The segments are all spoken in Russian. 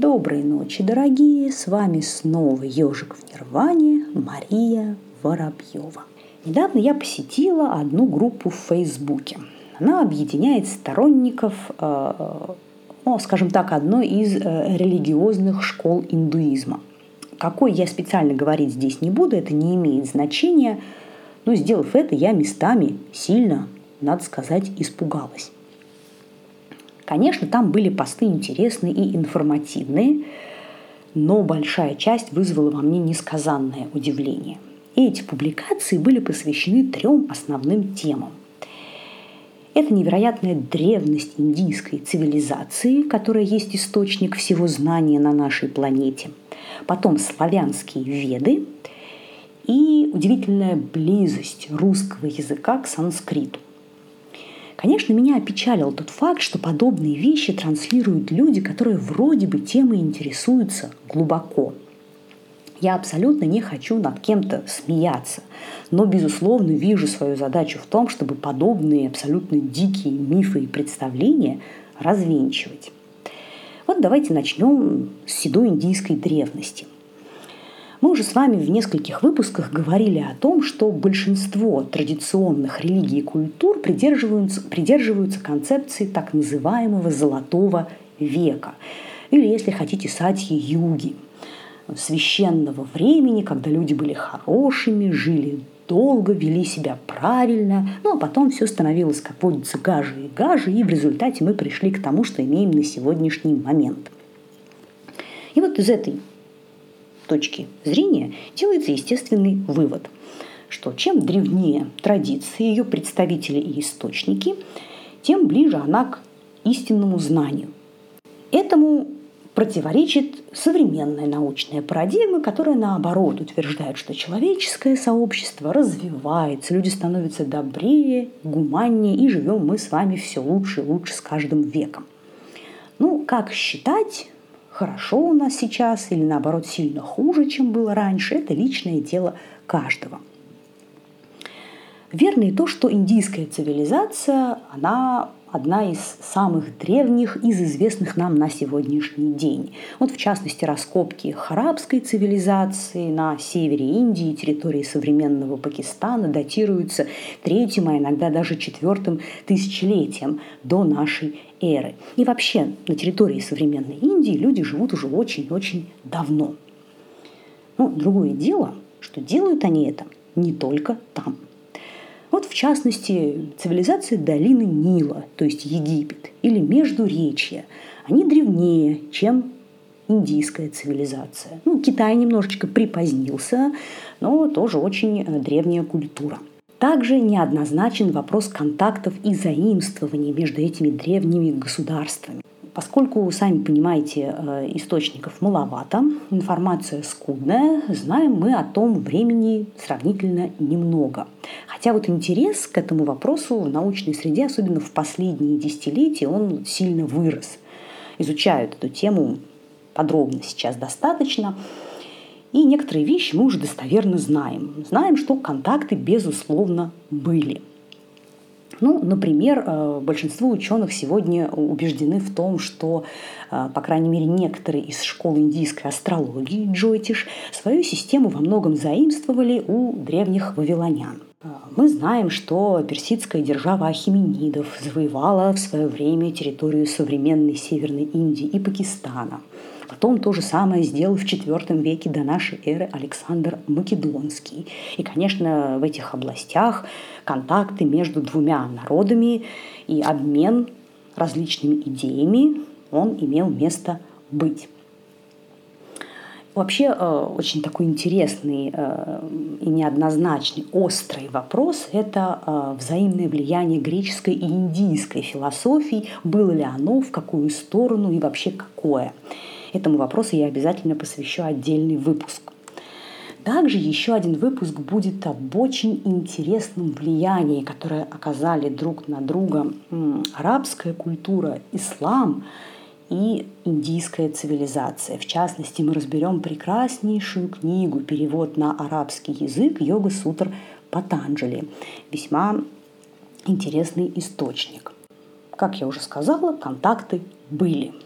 Доброй ночи, дорогие! С вами снова ежик в Нирване Мария Воробьева. Недавно я посетила одну группу в Фейсбуке. Она объединяет сторонников, э, ну, скажем так, одной из э, религиозных школ индуизма. Какой я специально говорить здесь не буду, это не имеет значения. Но сделав это, я местами сильно, надо сказать, испугалась. Конечно, там были посты интересные и информативные, но большая часть вызвала во мне несказанное удивление. И эти публикации были посвящены трем основным темам. Это невероятная древность индийской цивилизации, которая есть источник всего знания на нашей планете. Потом славянские веды и удивительная близость русского языка к санскриту. Конечно, меня опечалил тот факт, что подобные вещи транслируют люди, которые вроде бы темой интересуются глубоко. Я абсолютно не хочу над кем-то смеяться, но, безусловно, вижу свою задачу в том, чтобы подобные абсолютно дикие мифы и представления развенчивать. Вот давайте начнем с седой индийской древности – мы уже с вами в нескольких выпусках говорили о том, что большинство традиционных религий и культур придерживаются, придерживаются концепции так называемого «золотого века», или, если хотите, сатьи-юги, священного времени, когда люди были хорошими, жили долго, вели себя правильно, ну а потом все становилось, как водится, гаже и гаже, и в результате мы пришли к тому, что имеем на сегодняшний момент. И вот из этой точки зрения делается естественный вывод, что чем древнее традиции, ее представители и источники, тем ближе она к истинному знанию. Этому противоречит современная научная парадигма, которая наоборот утверждает, что человеческое сообщество развивается, люди становятся добрее, гуманнее, и живем мы с вами все лучше и лучше с каждым веком. Ну, как считать, хорошо у нас сейчас или наоборот сильно хуже, чем было раньше, это личное дело каждого. Верно и то, что индийская цивилизация, она одна из самых древних из известных нам на сегодняшний день. Вот в частности раскопки харабской цивилизации на севере Индии, территории современного Пакистана датируются третьим, а иногда даже четвертым тысячелетием до нашей эры. И вообще на территории современной Индии люди живут уже очень-очень давно. Но другое дело, что делают они это не только там – вот в частности цивилизации долины Нила, то есть Египет, или Междуречья, они древнее, чем индийская цивилизация. Ну, Китай немножечко припозднился, но тоже очень э, древняя культура. Также неоднозначен вопрос контактов и заимствований между этими древними государствами. Поскольку, сами понимаете, э, источников маловато, информация скудная, знаем мы о том времени сравнительно немного. Хотя вот интерес к этому вопросу в научной среде, особенно в последние десятилетия, он сильно вырос. Изучают эту тему подробно сейчас достаточно. И некоторые вещи мы уже достоверно знаем. Знаем, что контакты, безусловно, были. Ну, например, э, большинство ученых сегодня убеждены в том, что, э, по крайней мере, некоторые из школ индийской астрологии, Джойтиш, свою систему во многом заимствовали у древних вавилонян. Э, мы знаем, что персидская держава Ахименидов завоевала в свое время территорию современной Северной Индии и Пакистана – Потом то же самое сделал в IV веке до нашей эры Александр Македонский. И, конечно, в этих областях контакты между двумя народами и обмен различными идеями, он имел место быть. Вообще э, очень такой интересный э, и неоднозначный, острый вопрос – это э, взаимное влияние греческой и индийской философии, было ли оно, в какую сторону и вообще какое. Этому вопросу я обязательно посвящу отдельный выпуск. Также еще один выпуск будет об очень интересном влиянии, которое оказали друг на друга арабская культура, ислам и индийская цивилизация. В частности, мы разберем прекраснейшую книгу, перевод на арабский язык Йога Сутр Патанджали. Весьма интересный источник. Как я уже сказала, контакты были –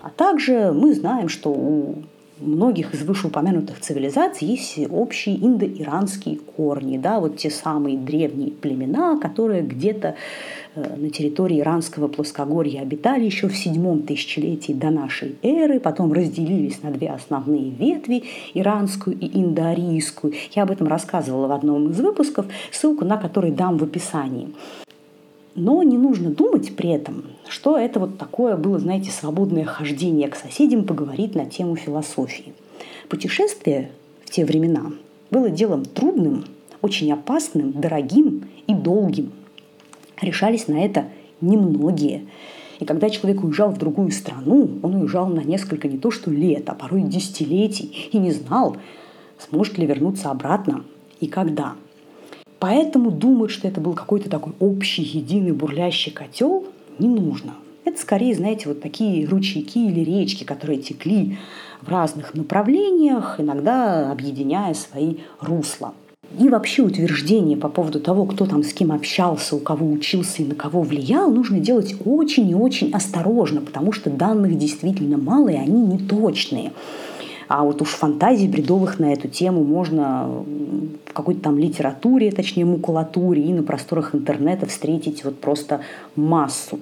А также мы знаем, что у многих из вышеупомянутых цивилизаций есть общие индоиранские корни, да, вот те самые древние племена, которые где-то э, на территории иранского плоскогорья обитали еще в седьмом тысячелетии до нашей эры, потом разделились на две основные ветви, иранскую и индоарийскую. Я об этом рассказывала в одном из выпусков, ссылку на который дам в описании. Но не нужно думать при этом, что это вот такое было, знаете, свободное хождение к соседям поговорить на тему философии. Путешествие в те времена было делом трудным, очень опасным, дорогим и долгим. Решались на это немногие. И когда человек уезжал в другую страну, он уезжал на несколько не то что лет, а порой десятилетий и не знал, сможет ли вернуться обратно и когда – Поэтому думать, что это был какой-то такой общий, единый, бурлящий котел, не нужно. Это скорее, знаете, вот такие ручейки или речки, которые текли в разных направлениях, иногда объединяя свои русла. И вообще утверждение по поводу того, кто там с кем общался, у кого учился и на кого влиял, нужно делать очень и очень осторожно, потому что данных действительно мало, и они неточные. А вот уж фантазий бредовых на эту тему можно в какой-то там литературе, точнее макулатуре и на просторах интернета встретить вот просто массу.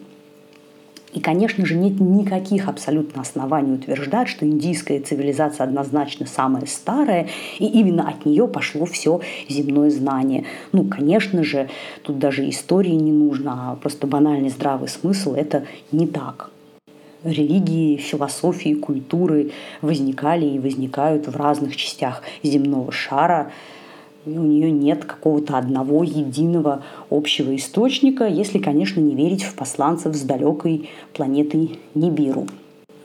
И, конечно же, нет никаких абсолютно оснований утверждать, что индийская цивилизация однозначно самая старая, и именно от нее пошло все земное знание. Ну, конечно же, тут даже истории не нужно, а просто банальный здравый смысл – это не так религии, философии, культуры возникали и возникают в разных частях земного шара. И у нее нет какого-то одного единого общего источника, если, конечно, не верить в посланцев с далекой планеты Нибиру.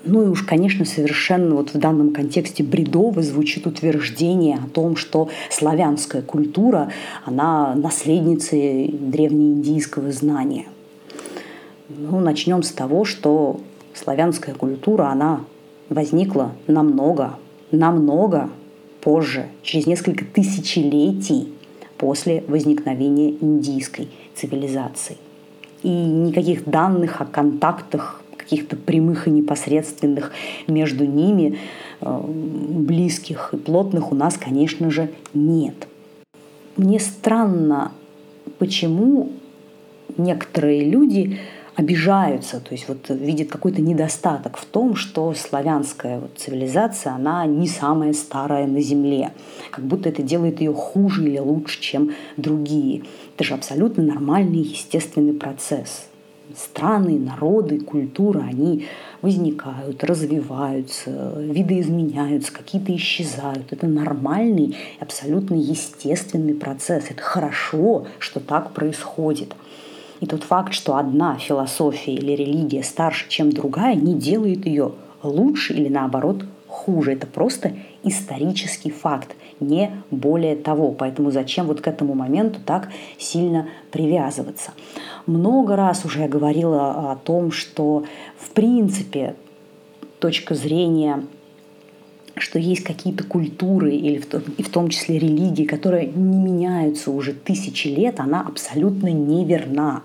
Ну и уж, конечно, совершенно вот в данном контексте бредово звучит утверждение о том, что славянская культура, она наследница древнеиндийского знания. Ну, начнем с того, что славянская культура, она возникла намного, намного позже, через несколько тысячелетий после возникновения индийской цивилизации. И никаких данных о контактах каких-то прямых и непосредственных между ними, э, близких и плотных у нас, конечно же, нет. Мне странно, почему некоторые люди обижаются, то есть вот видят какой-то недостаток в том, что славянская вот цивилизация, она не самая старая на Земле, как будто это делает ее хуже или лучше, чем другие. Это же абсолютно нормальный, естественный процесс. Страны, народы, культура, они возникают, развиваются, виды изменяются, какие-то исчезают. Это нормальный, абсолютно естественный процесс. Это хорошо, что так происходит. И тот факт, что одна философия или религия старше, чем другая, не делает ее лучше или наоборот хуже. Это просто исторический факт, не более того. Поэтому зачем вот к этому моменту так сильно привязываться? Много раз уже я говорила о том, что в принципе точка зрения что есть какие-то культуры или в том, и в том числе религии, которые не меняются уже тысячи лет, она абсолютно неверна.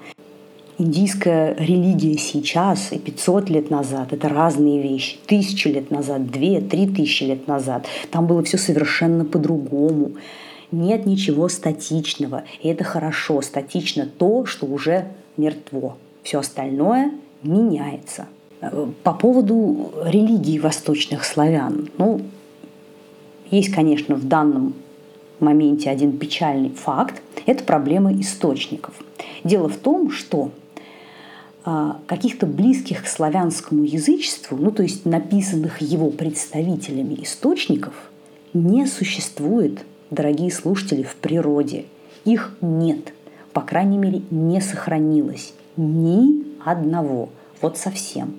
Индийская религия сейчас и 500 лет назад – это разные вещи. Тысячу лет назад, две, три тысячи лет назад. Там было все совершенно по-другому. Нет ничего статичного. И это хорошо. Статично то, что уже мертво. Все остальное меняется. По поводу религии восточных славян. Ну, есть, конечно, в данном моменте один печальный факт. Это проблема источников. Дело в том, что а, каких-то близких к славянскому язычеству, ну то есть написанных его представителями источников, не существует, дорогие слушатели, в природе. Их нет. По крайней мере, не сохранилось ни одного. Вот совсем.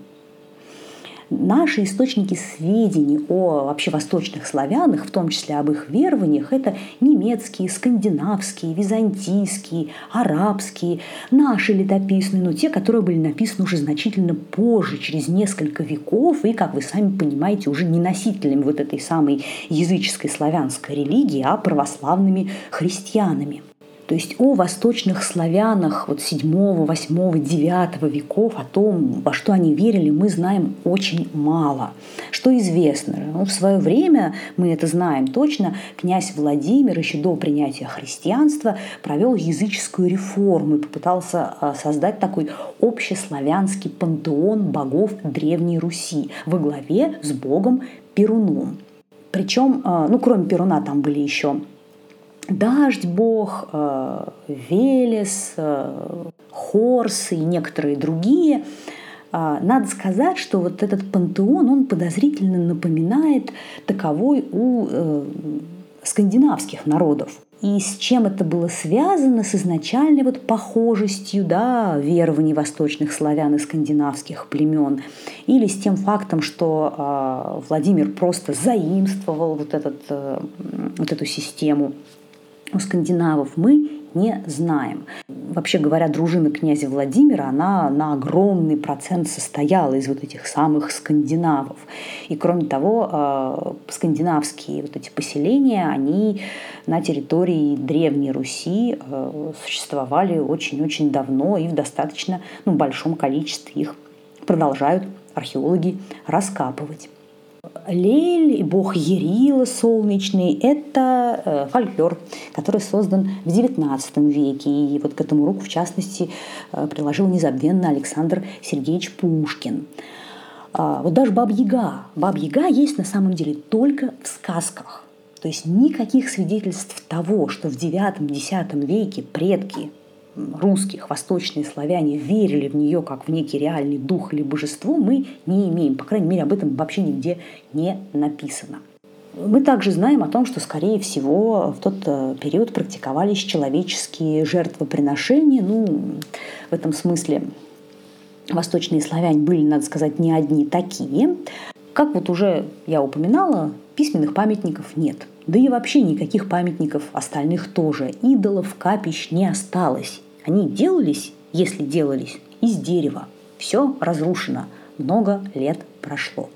Наши источники сведений о вообще восточных славянах, в том числе об их верованиях, это немецкие, скандинавские, византийские, арабские, наши летописные, но те, которые были написаны уже значительно позже, через несколько веков, и, как вы сами понимаете, уже не носителями вот этой самой языческой славянской религии, а православными христианами. То есть о восточных славянах вот 7, 8, 9 веков, о том, во что они верили, мы знаем очень мало. Что известно? Ну, в свое время, мы это знаем точно, князь Владимир еще до принятия христианства провел языческую реформу и попытался а, создать такой общеславянский пантеон богов Древней Руси во главе с богом Перуном. Причем, а, ну, кроме Перуна, там были еще Дождь Бог, э, Велес, э, Хорс и некоторые другие. А, надо сказать, что вот этот пантеон, он подозрительно напоминает таковой у э, скандинавских народов. И с чем это было связано? С изначальной вот похожестью да, верований восточных славян и скандинавских племен. Или с тем фактом, что э, Владимир просто заимствовал вот, этот, э, вот эту систему у скандинавов мы не знаем. Вообще говоря, дружина князя Владимира, она на огромный процент состояла из вот этих самых скандинавов. И кроме того, э, скандинавские вот эти поселения, они на территории Древней Руси э, существовали очень-очень давно и в достаточно ну, большом количестве их продолжают археологи раскапывать. Лель и бог Ерила солнечный – это э, фольклор, который создан в XIX веке. И вот к этому руку, в частности, э, приложил незабвенно Александр Сергеевич Пушкин. А, вот даже Баб-Яга. Баб-Яга есть на самом деле только в сказках. То есть никаких свидетельств того, что в IX-X веке предки русских, восточные славяне верили в нее как в некий реальный дух или божество, мы не имеем. По крайней мере, об этом вообще нигде не написано. Мы также знаем о том, что, скорее всего, в тот э, период практиковались человеческие жертвоприношения. Ну, в этом смысле восточные славяне были, надо сказать, не одни такие. Как вот уже я упоминала, письменных памятников нет. Да и вообще никаких памятников остальных тоже. Идолов, капищ не осталось. Они делались, если делались, из дерева. Все разрушено. Много лет прошло.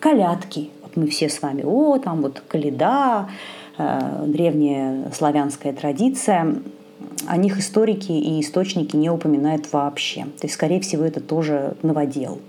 Колядки. Вот мы все с вами, о, там вот каледа, э, древняя славянская традиция. О них историки и источники не упоминают вообще. То есть, скорее всего, это тоже новодел.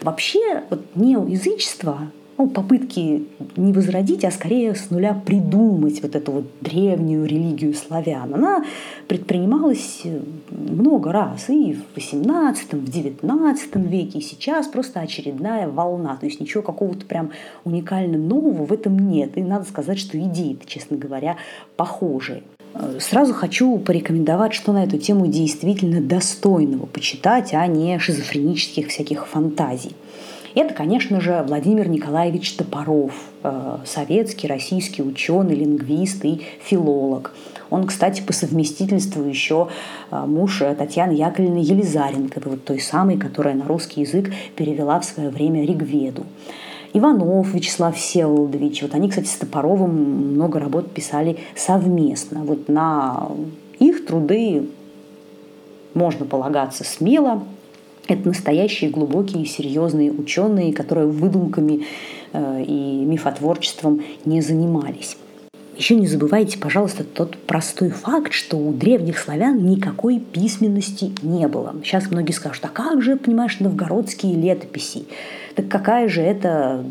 Вообще, вот неоязычество ну, попытки не возродить, а скорее с нуля придумать вот эту вот древнюю религию славян. Она предпринималась э, много раз и в XVIII, в XIX веке, и сейчас просто очередная волна. То есть ничего какого-то прям уникально нового в этом нет. И надо сказать, что идеи честно говоря, похожие. Э, сразу хочу порекомендовать, что на эту тему действительно достойного почитать, а не шизофренических всяких фантазий. Это, конечно же, Владимир Николаевич Топоров, э, советский, российский ученый, лингвист и филолог. Он, кстати, по совместительству еще э, муж Татьяны Яковлевны Елизаренко, вот той самой, которая на русский язык перевела в свое время Ригведу. Иванов Вячеслав Всеволодович. Вот они, кстати, с Топоровым много работ писали совместно. Вот на их труды можно полагаться смело. Это настоящие глубокие серьезные ученые, которые выдумками э, и мифотворчеством не занимались. Еще не забывайте, пожалуйста, тот простой факт, что у древних славян никакой письменности не было. Сейчас многие скажут, а как же, понимаешь, новгородские летописи? Так какая же это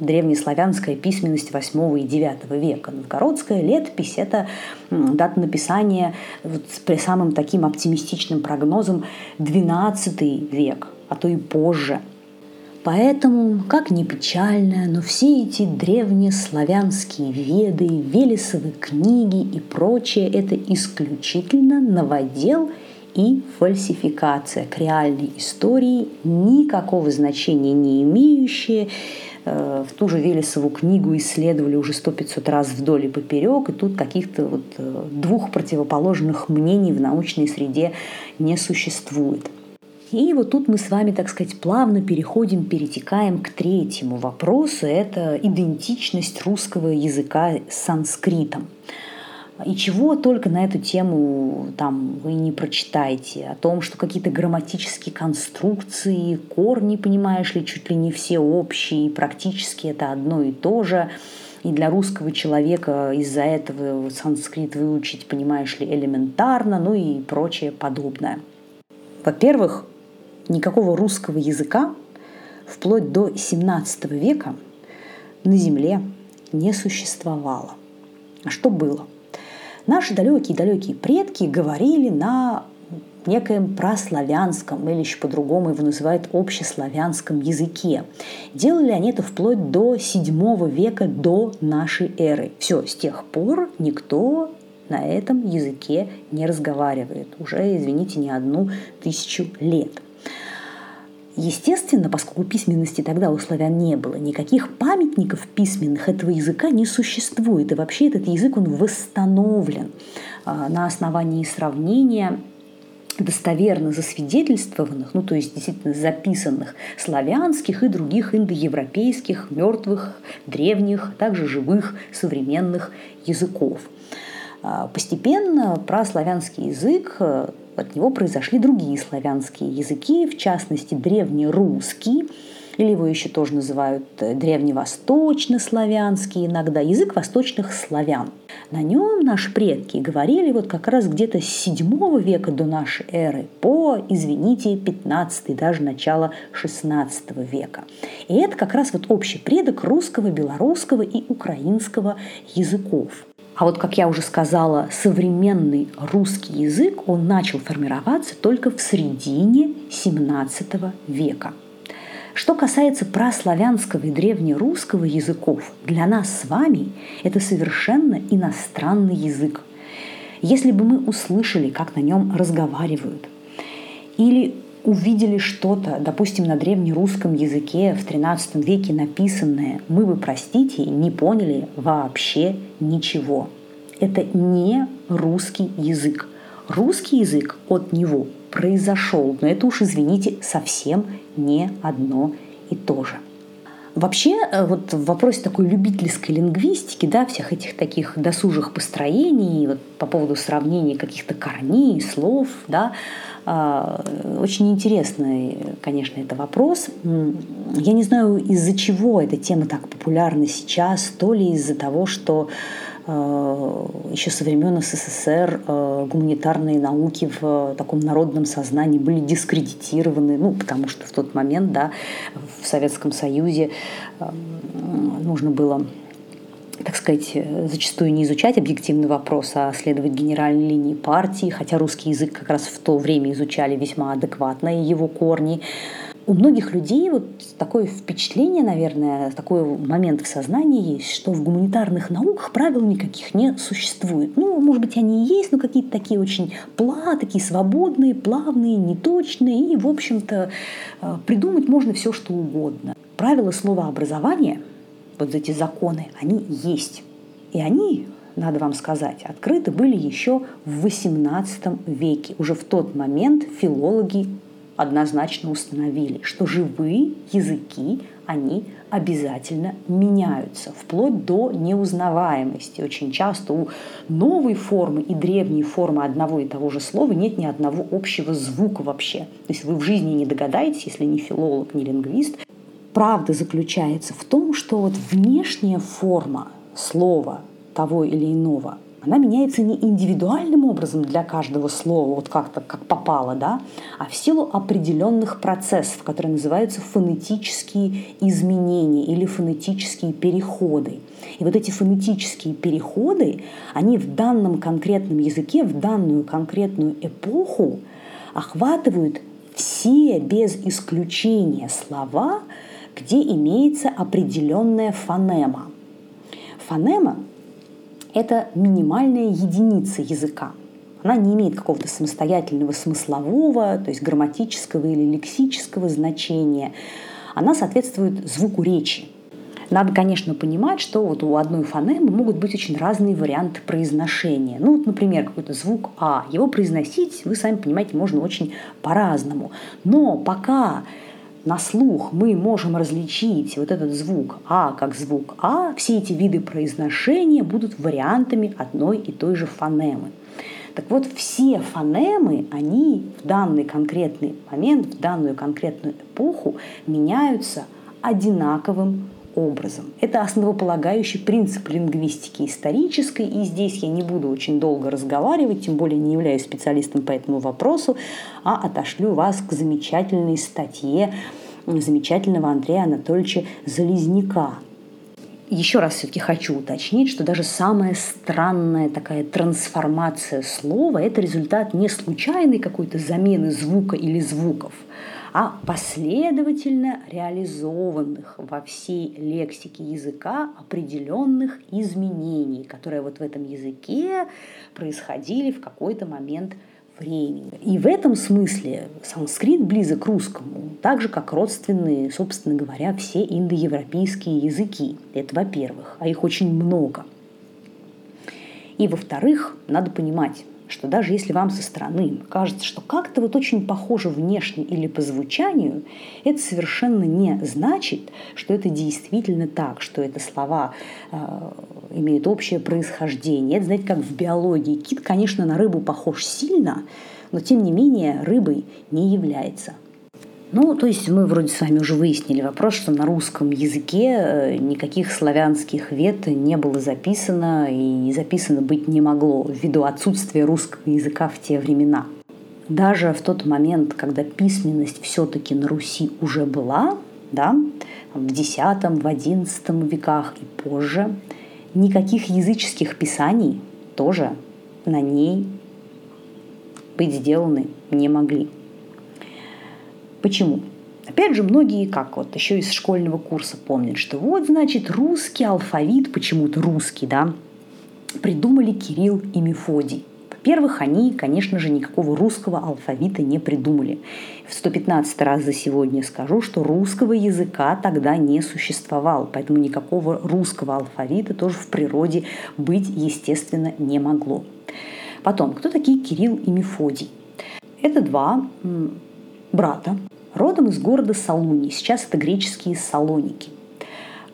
древнеславянская письменность 8 и 9 века? Новгородская летопись – это дата написания вот при самым таким оптимистичным прогнозом 12 век, а то и позже – Поэтому, как ни печально, но все эти древние славянские веды, Велесовы книги и прочее – это исключительно новодел и фальсификация к реальной истории, никакого значения не имеющие. Э, в ту же Велесову книгу исследовали уже сто пятьсот раз вдоль и поперек, и тут каких-то вот э, двух противоположных мнений в научной среде не существует. И вот тут мы с вами, так сказать, плавно переходим, перетекаем к третьему вопросу. Это идентичность русского языка с санскритом. И чего только на эту тему там вы не прочитаете. О том, что какие-то грамматические конструкции, корни, понимаешь ли, чуть ли не все общие, и практически это одно и то же. И для русского человека из-за этого санскрит выучить, понимаешь ли, элементарно, ну и прочее подобное. Во-первых, никакого русского языка вплоть до XVII века на Земле не существовало. А что было? Наши далекие-далекие предки говорили на некоем праславянском, или еще по-другому его называют общеславянском языке. Делали они это вплоть до VII века до нашей эры. Все, с тех пор никто на этом языке не разговаривает. Уже, извините, не одну тысячу лет. Естественно, поскольку письменности тогда у славян не было, никаких памятников письменных этого языка не существует. И вообще этот язык, он восстановлен а, на основании сравнения достоверно засвидетельствованных, ну то есть действительно записанных славянских и других индоевропейских, мертвых, древних, также живых современных языков. А, постепенно прославянский язык от него произошли другие славянские языки, в частности древнерусский, или его еще тоже называют э, древневосточнославянский иногда, язык восточных славян. На нем наши предки говорили вот как раз где-то с 7 века до нашей эры по, извините, 15 даже начало 16 века. И это как раз вот общий предок русского, белорусского и украинского языков. А вот, как я уже сказала, современный русский язык, он начал формироваться только в середине XVII века. Что касается праславянского и древнерусского языков, для нас с вами это совершенно иностранный язык. Если бы мы услышали, как на нем разговаривают, или увидели что-то, допустим, на древнерусском языке в XIII веке написанное, мы бы, простите, не поняли вообще ничего. Это не русский язык. Русский язык от него произошел, но это уж, извините, совсем не одно и то же. Вообще, э, вот в вопросе такой любительской лингвистики, да, всех этих таких досужих построений, вот по поводу сравнения каких-то корней, слов, да, очень интересный, конечно, это вопрос. Я не знаю, из-за чего эта тема так популярна сейчас, то ли из-за того, что э, еще со времен СССР э, гуманитарные науки в таком народном сознании были дискредитированы, ну, потому что в тот момент, да, в Советском Союзе нужно было так сказать, зачастую не изучать объективный вопрос, а следовать генеральной линии партии, хотя русский язык как раз в то время изучали весьма адекватно и его корни. У многих людей вот такое впечатление, наверное, такой момент в сознании есть, что в гуманитарных науках правил никаких не существует. Ну, может быть, они и есть, но какие-то такие очень пла, такие свободные, плавные, неточные, и, в общем-то, э, придумать можно все, что угодно. Правила слова образования – вот эти законы, они есть. И они, надо вам сказать, открыты были еще в XVIII веке. Уже в тот момент филологи однозначно установили, что живые языки, они обязательно меняются, вплоть до неузнаваемости. Очень часто у новой формы и древней формы одного и того же слова нет ни одного общего звука вообще. То есть вы в жизни не догадаетесь, если не филолог, не лингвист, правда заключается в том, что вот внешняя форма слова того или иного, она меняется не индивидуальным образом для каждого слова, вот как-то как попало, да, а в силу определенных процессов, которые называются фонетические изменения или фонетические переходы. И вот эти фонетические переходы, они в данном конкретном языке, в данную конкретную эпоху охватывают все без исключения слова, где имеется определенная фонема. Фонема – это минимальная единица языка. Она не имеет какого-то самостоятельного смыслового, то есть грамматического или лексического значения. Она соответствует звуку речи. Надо, конечно, понимать, что вот у одной фонемы могут быть очень разные варианты произношения. Ну, вот, например, какой-то звук А. Его произносить, вы сами понимаете, можно очень по-разному. Но пока на слух мы можем различить вот этот звук А как звук А, все эти виды произношения будут вариантами одной и той же фонемы. Так вот, все фонемы, они в данный конкретный момент, в данную конкретную эпоху меняются одинаковым образом. Это основополагающий принцип лингвистики исторической, и здесь я не буду очень долго разговаривать, тем более не являюсь специалистом по этому вопросу, а отошлю вас к замечательной статье замечательного Андрея Анатольевича Залезняка. Еще раз все-таки хочу уточнить, что даже самая странная такая трансформация слова – это результат не случайной какой-то замены звука или звуков, а последовательно реализованных во всей лексике языка определенных изменений, которые вот в этом языке происходили в какой-то момент времени. И в этом смысле санскрит близок к русскому, так же, как родственные, собственно говоря, все индоевропейские языки. Это во-первых, а их очень много. И во-вторых, надо понимать, что даже если вам со стороны кажется, что как-то вот очень похоже внешне или по звучанию, это совершенно не значит, что это действительно так, что это слова э, имеют общее происхождение. Это, знаете, как в биологии. Кит, конечно, на рыбу похож сильно, но тем не менее рыбой не является. Ну, то есть мы вроде с вами уже выяснили вопрос, что на русском языке э, никаких славянских вет не было записано и записано быть не могло ввиду отсутствия русского языка в те времена. Даже в тот момент, когда письменность все-таки на Руси уже была, да, в X, в XI веках и позже, никаких языческих писаний тоже на ней быть сделаны не могли. Почему? Опять же, многие, как вот еще из школьного курса помнят, что вот, значит, русский алфавит, почему-то русский, да, придумали Кирилл и Мефодий. Во-первых, они, конечно же, никакого русского алфавита не придумали. В 115 раз за сегодня скажу, что русского языка тогда не существовало, поэтому никакого русского алфавита тоже в природе быть, естественно, не могло. Потом, кто такие Кирилл и Мефодий? Это два брата, родом из города Салуни. Сейчас это греческие Салоники.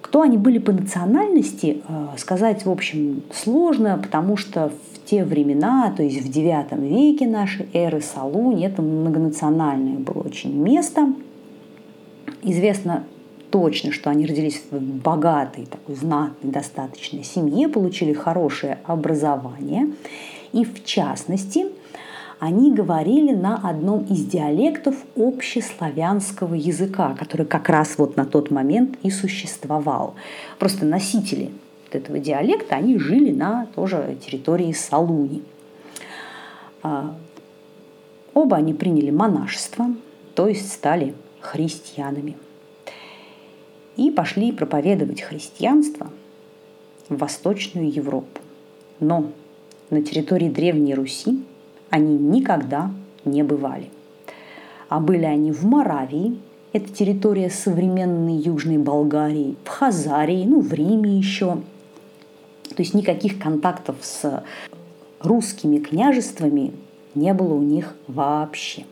Кто они были по национальности, э, сказать, в общем, сложно, потому что в те времена, то есть в IX веке нашей эры Салуни, это многонациональное было очень место. Известно точно, что они родились в богатой, такой знатной, достаточной семье, получили хорошее образование. И в частности, они говорили на одном из диалектов общеславянского языка, который как раз вот на тот момент и существовал. Просто носители этого диалекта, они жили на тоже территории Салуни. А, оба они приняли монашество, то есть стали христианами. И пошли проповедовать христианство в Восточную Европу. Но на территории Древней Руси они никогда не бывали. А были они в Моравии, это территория современной Южной Болгарии, в Хазарии, ну, в Риме еще. То есть никаких контактов с русскими княжествами не было у них вообще.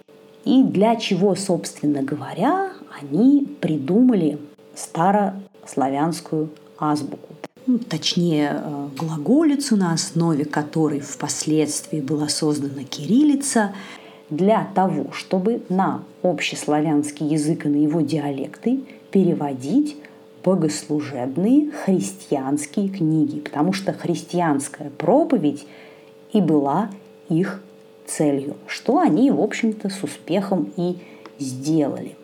И для чего, собственно говоря, они придумали старославянскую азбуку ну, точнее э, глаголицу, на основе которой впоследствии была создана кириллица, для того, чтобы на общеславянский язык и на его диалекты переводить богослужебные христианские книги, потому что христианская проповедь и была их целью, что они, в общем-то, с успехом и сделали.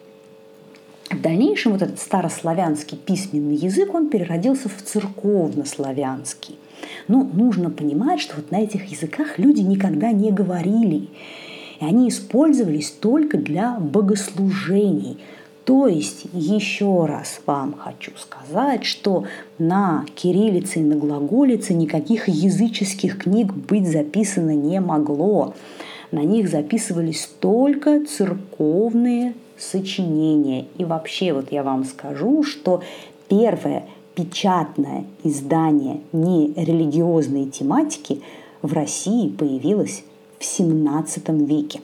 В дальнейшем вот этот старославянский письменный язык, он переродился в церковнославянский. Но нужно понимать, что вот на этих языках люди никогда не говорили. И они использовались только для богослужений. То есть, еще раз вам хочу сказать, что на кириллице и на глаголице никаких языческих книг быть записано не могло. На них записывались только церковные сочинения. И вообще вот я вам скажу, что первое печатное издание нерелигиозной тематики в России появилось в XVII веке.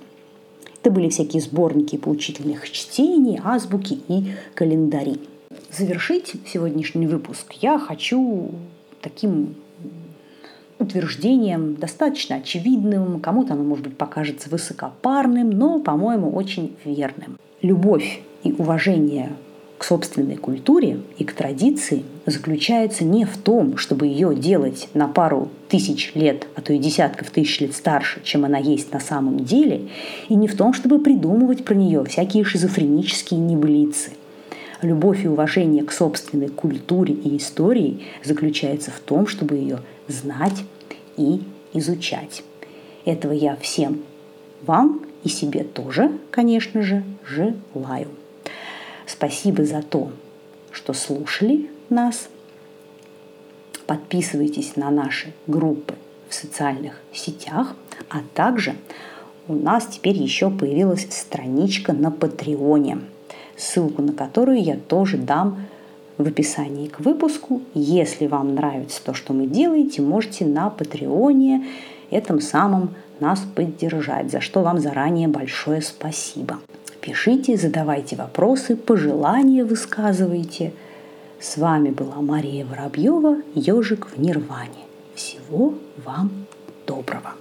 Это были всякие сборники поучительных чтений, азбуки и календари. Завершить сегодняшний выпуск я хочу таким утверждением, достаточно очевидным, кому-то оно, может быть, покажется высокопарным, но, по-моему, очень верным любовь и уважение к собственной культуре и к традиции заключается не в том, чтобы ее делать на пару тысяч лет, а то и десятков тысяч лет старше, чем она есть на самом деле, и не в том, чтобы придумывать про нее всякие шизофренические небылицы. Любовь и уважение к собственной культуре и истории заключается в том, чтобы ее знать и изучать. Этого я всем вам и себе тоже, конечно же, желаю. Спасибо за то, что слушали нас. Подписывайтесь на наши группы в социальных сетях, а также у нас теперь еще появилась страничка на Патреоне, ссылку на которую я тоже дам в описании к выпуску. Если вам нравится то, что мы делаете, можете на Патреоне этом самом нас поддержать, за что вам заранее большое спасибо. Пишите, задавайте вопросы, пожелания высказывайте. С вами была Мария Воробьева, ежик в Нирване. Всего вам доброго!